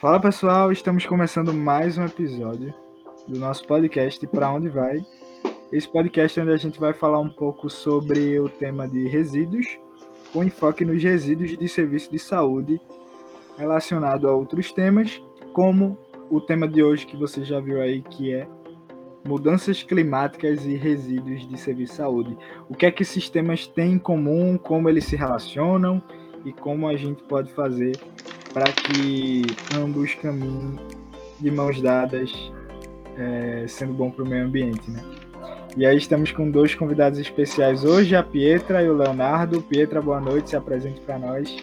Fala pessoal, estamos começando mais um episódio do nosso podcast Para Onde Vai. Esse podcast é onde a gente vai falar um pouco sobre o tema de resíduos, com enfoque nos resíduos de serviço de saúde relacionado a outros temas, como o tema de hoje que você já viu aí, que é mudanças climáticas e resíduos de serviço de saúde. O que é que esses temas têm em comum, como eles se relacionam e como a gente pode fazer para que ambos caminhem de mãos dadas, é, sendo bom para o meio ambiente, né? E aí estamos com dois convidados especiais hoje, a Pietra e o Leonardo. Pietra, boa noite, se apresente para nós.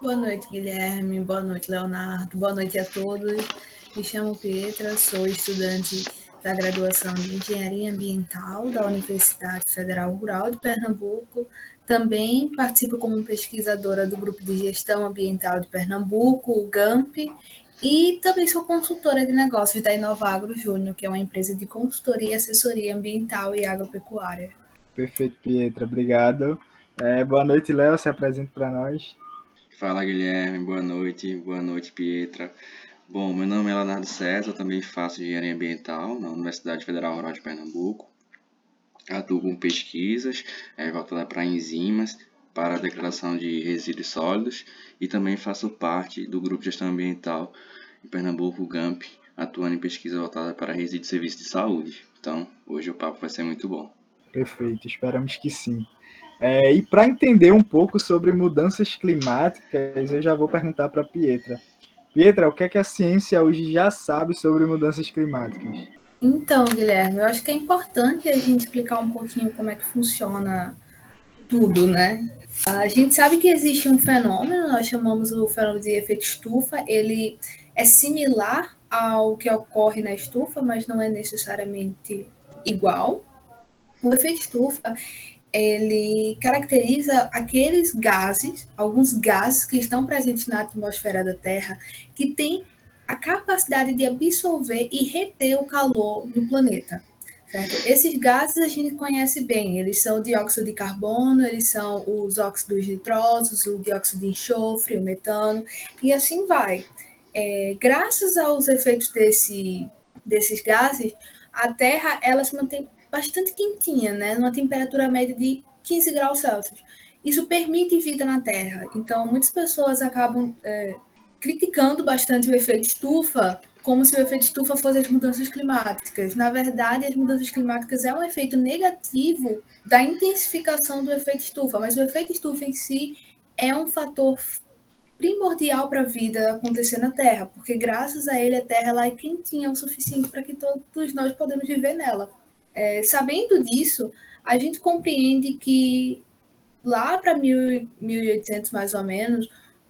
Boa noite, Guilherme. Boa noite, Leonardo. Boa noite a todos. Me chamo Pietra, sou estudante da graduação de Engenharia Ambiental da Universidade Federal Rural de Pernambuco. Também participo como pesquisadora do Grupo de Gestão Ambiental de Pernambuco, o GAMP, e também sou consultora de negócios da Inovagro Júnior, que é uma empresa de consultoria e assessoria ambiental e agropecuária. Perfeito, Pietra, obrigado. É, boa noite, Léo, se apresente para nós. Fala, Guilherme, boa noite, boa noite, Pietra. Bom, meu nome é Leonardo César, eu também faço engenharia ambiental na Universidade Federal Rural de Pernambuco. Atuo com pesquisas é, para enzimas, para a degradação de resíduos sólidos e também faço parte do Grupo de Gestão Ambiental em Pernambuco, GAMP, atuando em pesquisa voltada para resíduos de serviço de saúde. Então, hoje o papo vai ser muito bom. Perfeito, esperamos que sim. É, e para entender um pouco sobre mudanças climáticas, eu já vou perguntar para a Pietra. Pietra, o que é que a ciência hoje já sabe sobre mudanças climáticas? Então, Guilherme, eu acho que é importante a gente explicar um pouquinho como é que funciona tudo, né? A gente sabe que existe um fenômeno, nós chamamos o fenômeno de efeito estufa, ele é similar ao que ocorre na estufa, mas não é necessariamente igual. O efeito estufa, ele caracteriza aqueles gases, alguns gases que estão presentes na atmosfera da Terra, que têm a capacidade de absorver e reter o calor do planeta. Certo? Esses gases a gente conhece bem, eles são o dióxido de carbono, eles são os óxidos nitrosos, o dióxido de enxofre, o metano, e assim vai. É, graças aos efeitos desse, desses gases, a Terra ela se mantém bastante quentinha, né? numa temperatura média de 15 graus Celsius. Isso permite vida na Terra. Então, muitas pessoas acabam é, criticando bastante o efeito estufa, como se o efeito estufa fosse as mudanças climáticas. Na verdade, as mudanças climáticas é um efeito negativo da intensificação do efeito estufa, mas o efeito estufa em si é um fator primordial para a vida acontecer na Terra, porque graças a ele a Terra lá é quentinha o suficiente para que todos nós podemos viver nela. É, sabendo disso, a gente compreende que lá para 1800 mais ou menos,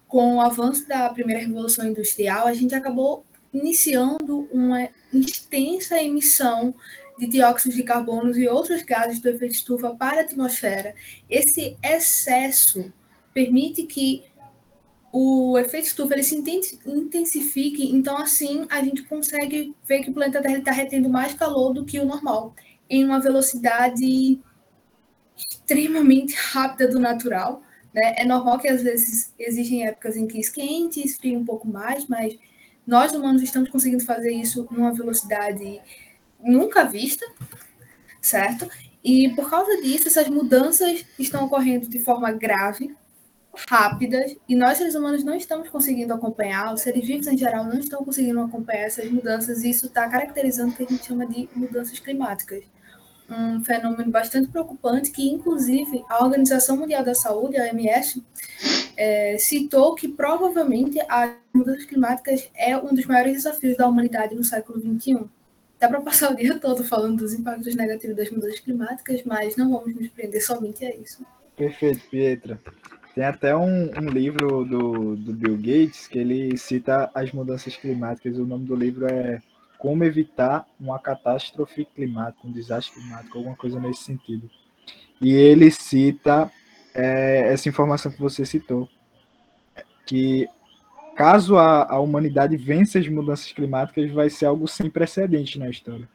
com o avanço da primeira revolução industrial, a gente acabou iniciando uma extensa emissão de dióxido de carbono e outros gases do efeito estufa para a atmosfera. Esse excesso permite que o efeito estufa ele se intensifique, então assim a gente consegue ver que o planeta Terra está retendo mais calor do que o normal em uma velocidade extremamente rápida do natural. Né? É normal que às vezes existem épocas em que esquente e esfria um pouco mais, mas nós humanos estamos conseguindo fazer isso numa velocidade nunca vista, certo? E por causa disso, essas mudanças estão ocorrendo de forma grave, rápidas, e nós seres humanos não estamos conseguindo acompanhar, os seres vivos em geral não estão conseguindo acompanhar essas mudanças, e isso está caracterizando o que a gente chama de mudanças climáticas um fenômeno bastante preocupante que, inclusive, a Organização Mundial da Saúde, a OMS, é, citou que provavelmente as mudanças climáticas é um dos maiores desafios da humanidade no século XXI. Dá para passar o dia todo falando dos impactos negativos das mudanças climáticas, mas não vamos nos prender somente a isso. Perfeito, Pietra. Tem até um, um livro do, do Bill Gates que ele cita as mudanças climáticas. O nome do livro é como evitar uma catástrofe climática, um desastre climático, alguma coisa nesse sentido. E ele cita é, essa informação que você citou, que caso a, a humanidade vença as mudanças climáticas, vai ser algo sem precedente na história.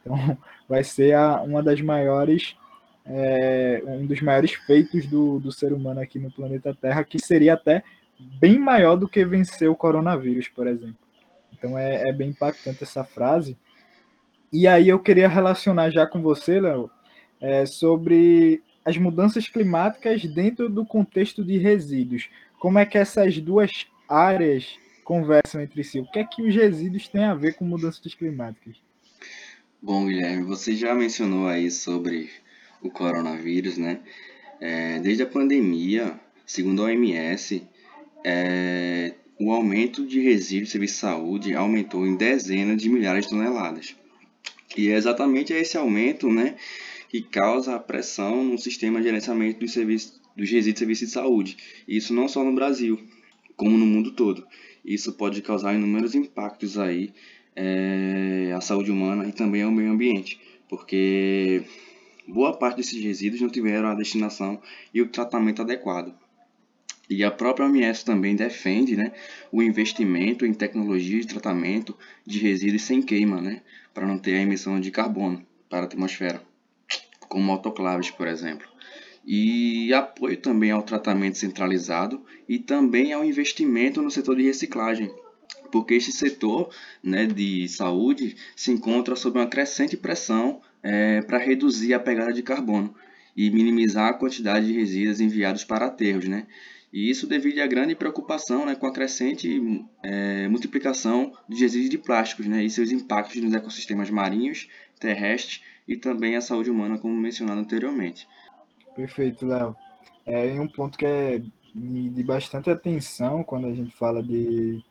Então, vai ser a, uma das maiores, é, um dos maiores feitos do, do ser humano aqui no planeta Terra, que seria até bem maior do que vencer o coronavírus, por exemplo. Então é, é bem impactante essa frase. E aí eu queria relacionar já com você, Léo, é, sobre as mudanças climáticas dentro do contexto de resíduos. Como é que essas duas áreas conversam entre si? O que é que os resíduos têm a ver com mudanças climáticas? Bom, Guilherme, você já mencionou aí sobre o coronavírus, né? É, desde a pandemia, segundo a OMS, é, o aumento de resíduos de saúde aumentou em dezenas de milhares de toneladas. E é exatamente esse aumento né, que causa a pressão no sistema de gerenciamento dos, serviços, dos resíduos de serviço de saúde. Isso não só no Brasil, como no mundo todo. Isso pode causar inúmeros impactos aí é, à saúde humana e também ao meio ambiente, porque boa parte desses resíduos não tiveram a destinação e o tratamento adequado. E a própria OMS também defende né, o investimento em tecnologia de tratamento de resíduos sem queima, né, para não ter a emissão de carbono para a atmosfera, como autoclaves, por exemplo. E apoio também ao tratamento centralizado e também ao investimento no setor de reciclagem, porque este setor né, de saúde se encontra sob uma crescente pressão é, para reduzir a pegada de carbono e minimizar a quantidade de resíduos enviados para aterros, né? E isso devido à grande preocupação né, com a crescente é, multiplicação de resíduos de plásticos né, e seus impactos nos ecossistemas marinhos, terrestres e também a saúde humana, como mencionado anteriormente. Perfeito, Léo. É um ponto que é de bastante atenção quando a gente fala de,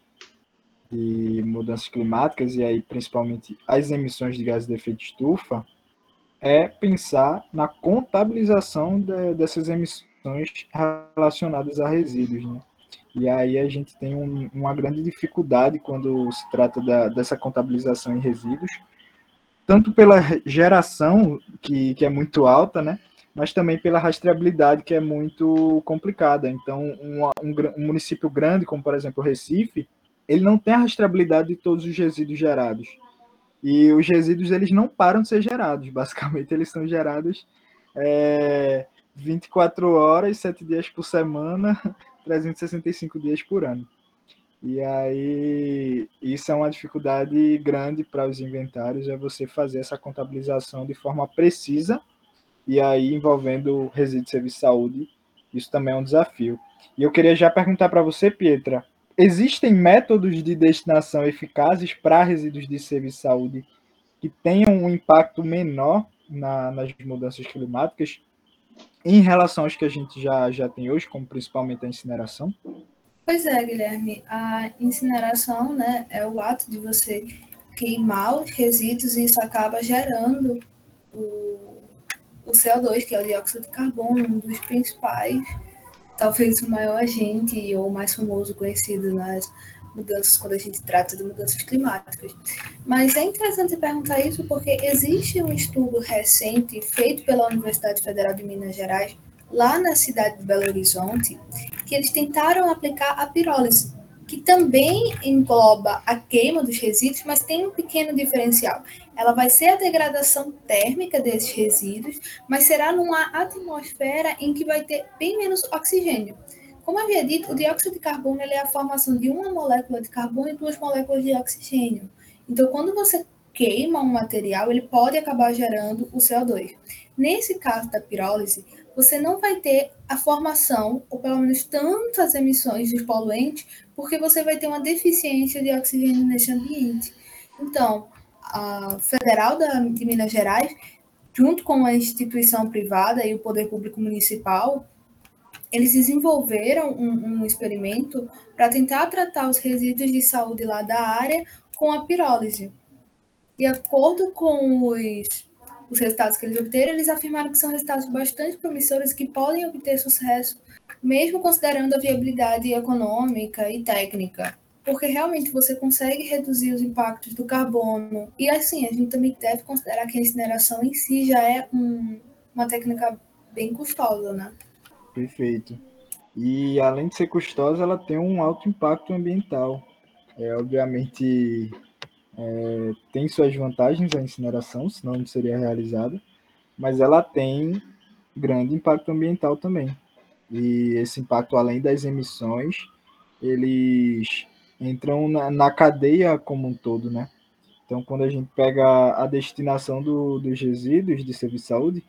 de mudanças climáticas e aí principalmente as emissões de gases de efeito estufa, é pensar na contabilização de, dessas emissões relacionadas a resíduos, né? E aí a gente tem um, uma grande dificuldade quando se trata da, dessa contabilização em resíduos, tanto pela geração, que, que é muito alta, né? mas também pela rastreabilidade, que é muito complicada. Então, um, um, um município grande, como por exemplo Recife, ele não tem a rastreabilidade de todos os resíduos gerados. E os resíduos eles não param de ser gerados, basicamente eles são gerados é, 24 horas, 7 dias por semana, 365 dias por ano. E aí, isso é uma dificuldade grande para os inventários, é você fazer essa contabilização de forma precisa, e aí envolvendo resíduo de serviço de saúde, isso também é um desafio. E eu queria já perguntar para você, Pietra, existem métodos de destinação eficazes para resíduos de serviço de saúde que tenham um impacto menor na, nas mudanças climáticas? Em relação aos que a gente já, já tem hoje, como principalmente a incineração? Pois é, Guilherme. A incineração né, é o ato de você queimar os resíduos e isso acaba gerando o, o CO2, que é o dióxido de carbono, um dos principais, talvez o maior agente ou mais famoso conhecido nas mudanças quando a gente trata de mudanças climáticas. Mas é interessante perguntar isso porque existe um estudo recente feito pela Universidade Federal de Minas Gerais, lá na cidade de Belo Horizonte, que eles tentaram aplicar a pirólise, que também engloba a queima dos resíduos, mas tem um pequeno diferencial. Ela vai ser a degradação térmica desses resíduos, mas será numa atmosfera em que vai ter bem menos oxigênio. Como havia dito, o dióxido de carbono é a formação de uma molécula de carbono e duas moléculas de oxigênio. Então, quando você queima um material, ele pode acabar gerando o CO2. Nesse caso da pirólise, você não vai ter a formação, ou pelo menos tantas emissões de poluentes, porque você vai ter uma deficiência de oxigênio nesse ambiente. Então, a Federal de Minas Gerais, junto com a instituição privada e o poder público municipal, eles desenvolveram um, um experimento para tentar tratar os resíduos de saúde lá da área com a pirólise. De acordo com os, os resultados que eles obteram, eles afirmaram que são resultados bastante promissores que podem obter sucesso, mesmo considerando a viabilidade econômica e técnica. Porque realmente você consegue reduzir os impactos do carbono. E assim, a gente também deve considerar que a incineração em si já é um, uma técnica bem custosa, né? Perfeito. E além de ser custosa, ela tem um alto impacto ambiental. É, obviamente, é, tem suas vantagens a incineração, senão não seria realizada, mas ela tem grande impacto ambiental também. E esse impacto, além das emissões, eles entram na, na cadeia como um todo, né? Então, quando a gente pega a destinação do, dos resíduos de serviço de saúde,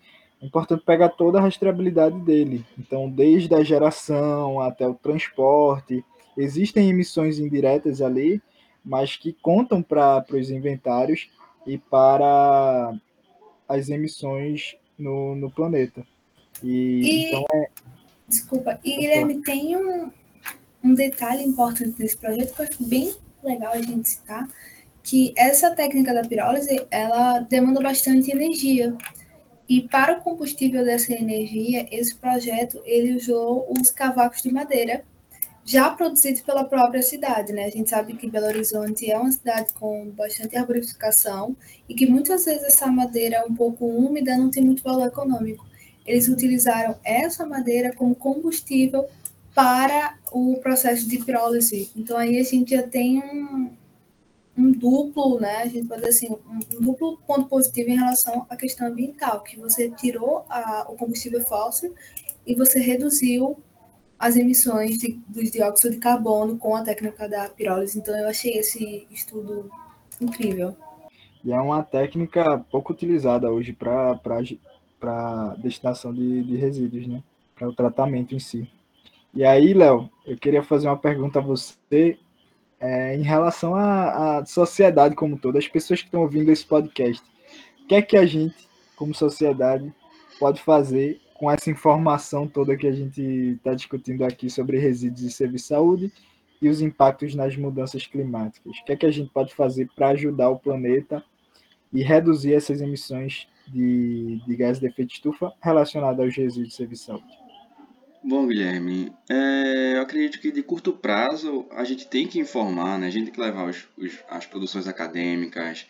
importante pegar toda a rastreabilidade dele. Então, desde a geração até o transporte, existem emissões indiretas ali, mas que contam para os inventários e para as emissões no, no planeta. E, e então é... Desculpa, e Guilherme, tem um, um detalhe importante desse projeto que eu acho bem legal a gente citar, que essa técnica da pirólise, ela demanda bastante energia. E para o combustível dessa energia, esse projeto ele usou os cavacos de madeira já produzidos pela própria cidade, né? A gente sabe que Belo Horizonte é uma cidade com bastante arborificação e que muitas vezes essa madeira um pouco úmida não tem muito valor econômico. Eles utilizaram essa madeira como combustível para o processo de pirólise. Então aí a gente já tem um, um duplo, né? A gente pode dizer assim, um, um, duplo ponto positivo em relação à questão ambiental, que você tirou a, o combustível fóssil e você reduziu as emissões de, dos dióxido de carbono com a técnica da pirólise. Então eu achei esse estudo incrível. E é uma técnica pouco utilizada hoje para destinação de, de resíduos, né? Para o tratamento em si. E aí, Léo, eu queria fazer uma pergunta a você é, em relação à, à, sociedade como todo, as pessoas que estão ouvindo esse podcast, o que é que a gente, como sociedade, pode fazer com essa informação toda que a gente está discutindo aqui sobre resíduos e serviço de saúde e os impactos nas mudanças climáticas? O que é que a gente pode fazer para ajudar o planeta e reduzir essas emissões de, de gás de efeito de estufa relacionadas aos resíduos de serviço de saúde? Bom, Guilherme, é, eu acredito que de curto prazo a gente tem que informar, né? a gente tem que levar os, os, as produções acadêmicas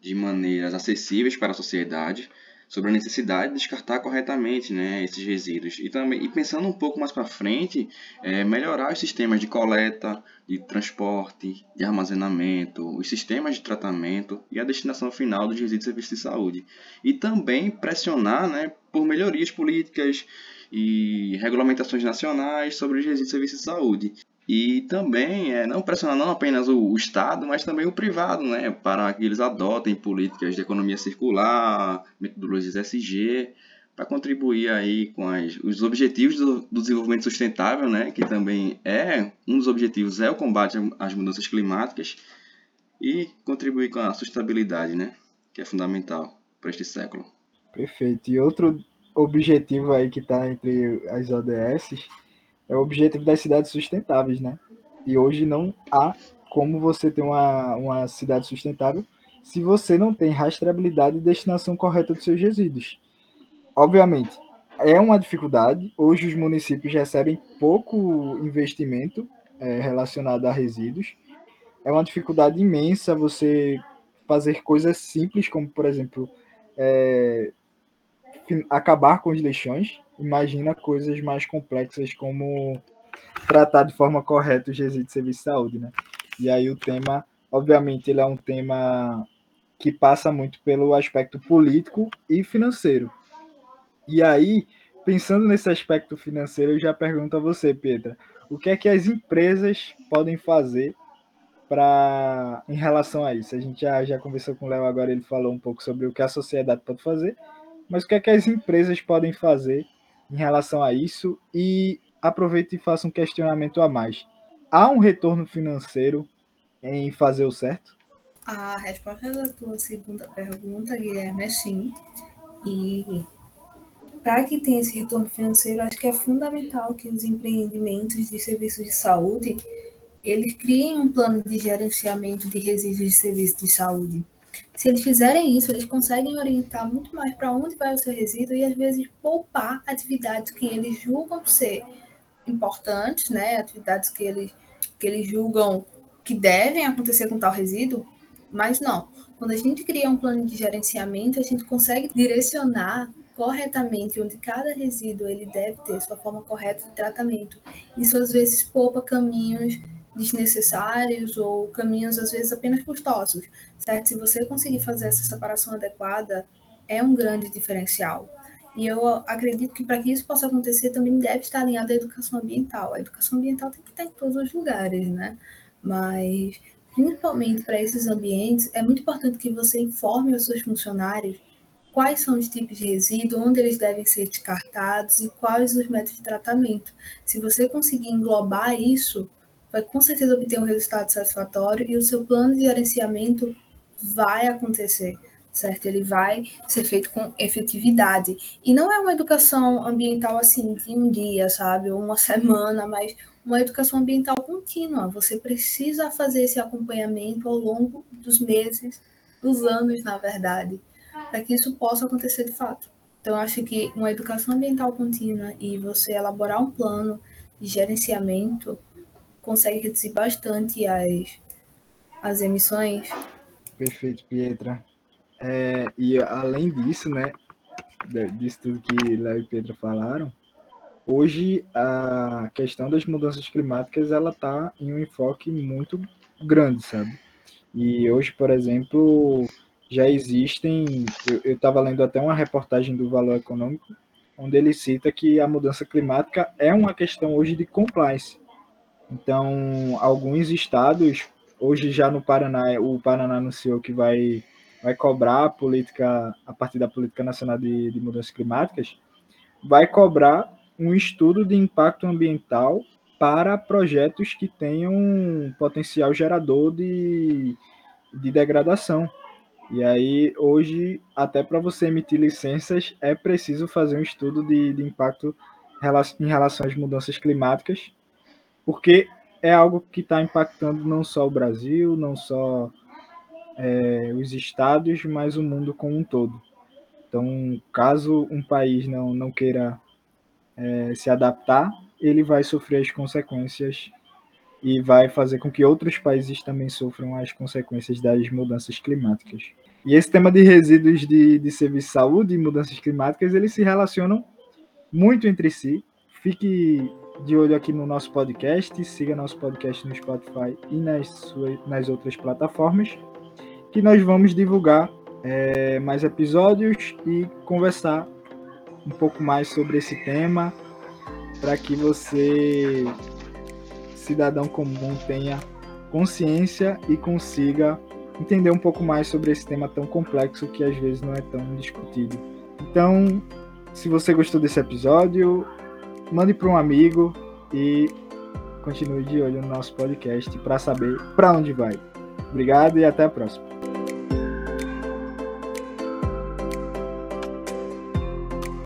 de maneiras acessíveis para a sociedade sobre a necessidade de descartar corretamente né, esses resíduos. E, também, e pensando um pouco mais para frente, é, melhorar os sistemas de coleta, de transporte, de armazenamento, os sistemas de tratamento e a destinação final dos resíduos de serviços de saúde. E também pressionar né, por melhorias políticas e regulamentações nacionais sobre os resíduos de serviços de saúde. E também é, não pressionar não apenas o, o, Estado, mas também o privado, né, para que eles adotem políticas de economia circular, metodologias SG, para contribuir aí com as, os objetivos do, do, desenvolvimento sustentável, né, que também é um dos objetivos é o combate às mudanças climáticas e contribuir com a sustentabilidade, né, que é fundamental para este século. Perfeito. E outro objetivo aí que está entre as ODS é o objetivo das cidades sustentáveis, né? E hoje não há como você ter uma, uma cidade sustentável se você não tem rastreabilidade e destinação correta dos seus resíduos. Obviamente, é uma dificuldade. Hoje os municípios recebem pouco investimento é, relacionado a resíduos. É uma dificuldade imensa você fazer coisas simples, como, por exemplo, é, acabar com os lixões, imagina coisas mais complexas como tratar de forma correta os resíduos de serviço de saúde, né? E aí o tema, obviamente, ele é um tema que passa muito pelo aspecto político e financeiro. E aí, pensando nesse aspecto financeiro, eu já pergunto a você, Petra, o que é que as empresas podem fazer para em relação a isso? A gente já, já conversou com o Léo agora, ele falou um pouco sobre o que a sociedade pode fazer, mas o que é que as empresas podem fazer em relação a isso? E aproveite e faça um questionamento a mais. Há um retorno financeiro em fazer o certo? A resposta da tua segunda pergunta, Guilherme, é sim. E para que tenha esse retorno financeiro, acho que é fundamental que os empreendimentos de serviços de saúde eles criem um plano de gerenciamento de resíduos de serviços de saúde. Se eles fizerem isso, eles conseguem orientar muito mais para onde vai o seu resíduo e às vezes poupar atividades que eles julgam ser importantes, né? Atividades que eles, que eles julgam que devem acontecer com tal resíduo, mas não. Quando a gente cria um plano de gerenciamento, a gente consegue direcionar corretamente onde cada resíduo ele deve ter sua forma correta de tratamento. Isso às vezes poupa caminhos desnecessários ou caminhos às vezes apenas custosos, certo? Se você conseguir fazer essa separação adequada, é um grande diferencial. E eu acredito que para que isso possa acontecer também deve estar alinhado à educação ambiental. A educação ambiental tem que estar em todos os lugares, né? Mas principalmente para esses ambientes, é muito importante que você informe os seus funcionários quais são os tipos de resíduo, onde eles devem ser descartados e quais os métodos de tratamento. Se você conseguir englobar isso, vai com certeza obter um resultado satisfatório e o seu plano de gerenciamento vai acontecer, certo? Ele vai ser feito com efetividade. E não é uma educação ambiental assim de um dia, sabe, ou uma semana, mas uma educação ambiental contínua. Você precisa fazer esse acompanhamento ao longo dos meses, dos anos, na verdade, para que isso possa acontecer de fato. Então, eu acho que uma educação ambiental contínua e você elaborar um plano de gerenciamento consegue reduzir bastante as, as emissões. Perfeito, Pietra. É, e além disso, né, disso tudo que Léo e Pedro falaram, hoje a questão das mudanças climáticas ela está em um enfoque muito grande, sabe? E hoje, por exemplo, já existem. Eu estava lendo até uma reportagem do Valor Econômico, onde ele cita que a mudança climática é uma questão hoje de compliance. Então, alguns estados, hoje já no Paraná, o Paraná anunciou que vai, vai cobrar a política, a partir da Política Nacional de, de Mudanças Climáticas, vai cobrar um estudo de impacto ambiental para projetos que tenham potencial gerador de, de degradação. E aí, hoje, até para você emitir licenças, é preciso fazer um estudo de, de impacto em relação às mudanças climáticas, porque é algo que está impactando não só o Brasil, não só é, os estados, mas o mundo como um todo. Então, caso um país não, não queira é, se adaptar, ele vai sofrer as consequências e vai fazer com que outros países também sofram as consequências das mudanças climáticas. E esse tema de resíduos de, de serviço de saúde e mudanças climáticas, eles se relacionam muito entre si. Fique de olho aqui no nosso podcast, siga nosso podcast no Spotify e nas, suas, nas outras plataformas, que nós vamos divulgar é, mais episódios e conversar um pouco mais sobre esse tema, para que você, cidadão comum, tenha consciência e consiga entender um pouco mais sobre esse tema tão complexo que às vezes não é tão discutido. Então, se você gostou desse episódio, mande para um amigo e continue de olho no nosso podcast para saber para onde vai. Obrigado e até a próxima.